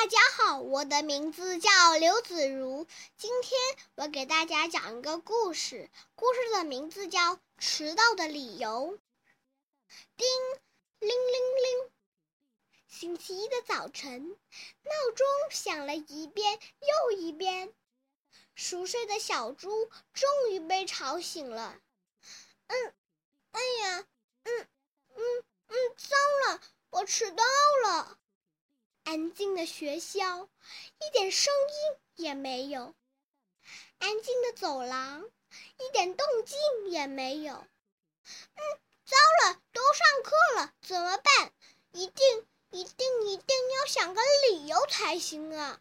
大家好，我的名字叫刘子如。今天我给大家讲一个故事，故事的名字叫《迟到的理由》。叮铃铃铃，星期一的早晨，闹钟响了一遍又一遍，熟睡的小猪终于被吵醒了。嗯，哎呀，嗯嗯嗯，糟了，我迟到了。安静的学校，一点声音也没有；安静的走廊，一点动静也没有。嗯，糟了，都上课了，怎么办？一定、一定、一定要想个理由才行啊！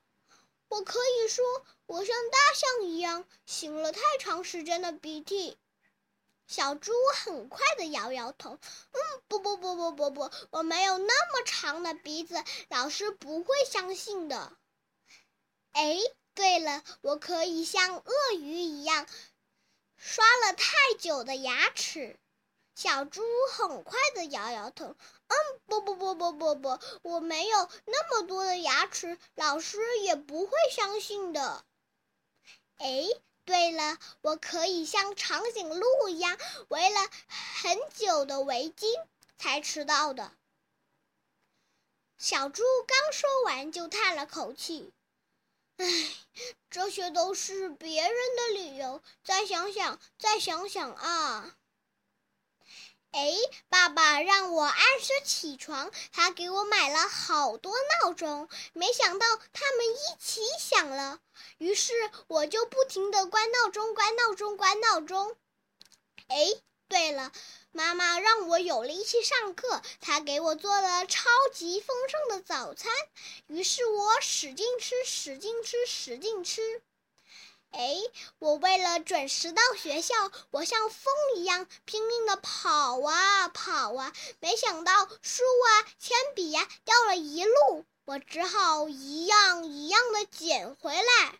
我可以说，我像大象一样擤了太长时间的鼻涕。小猪很快的摇摇头，嗯，不不不不不不，我没有那么长的鼻子，老师不会相信的。哎，对了，我可以像鳄鱼一样刷了太久的牙齿。小猪很快的摇摇头，嗯，不不不不不不，我没有那么多的牙齿，老师也不会相信的。哎。对了，我可以像长颈鹿一样围了很久的围巾才迟到的。小猪刚说完，就叹了口气：“唉，这些都是别人的理由。再想想，再想想啊。”哎，爸爸让我按时起床，他给我买了好多闹钟，没想到他们一起响了，于是我就不停的关闹钟、关闹钟、关闹钟。哎，对了，妈妈让我有力气上课，她给我做了超级丰盛的早餐，于是我使劲吃、使劲吃、使劲吃。哎，我为了准时到学校，我像风一样拼命的跑啊跑啊，没想到书啊、铅笔呀掉了一路，我只好一样一样的捡回来。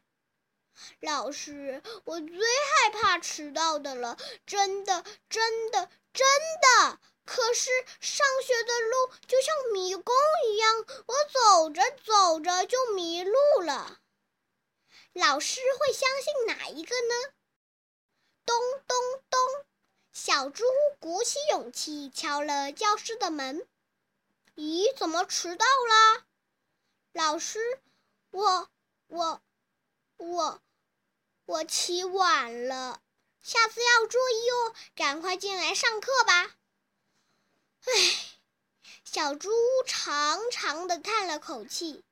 老师，我最害怕迟到的了，真的真的真的。可是上学的路就像迷宫一样，我走着走着就迷路了。老师会相信哪一个呢？咚咚咚，小猪鼓起勇气敲了教室的门。咦，怎么迟到啦？老师，我我我我起晚了，下次要注意哦，赶快进来上课吧。唉，小猪长长的叹了口气。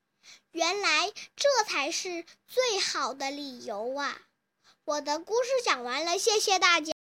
原来这才是最好的理由啊！我的故事讲完了，谢谢大家。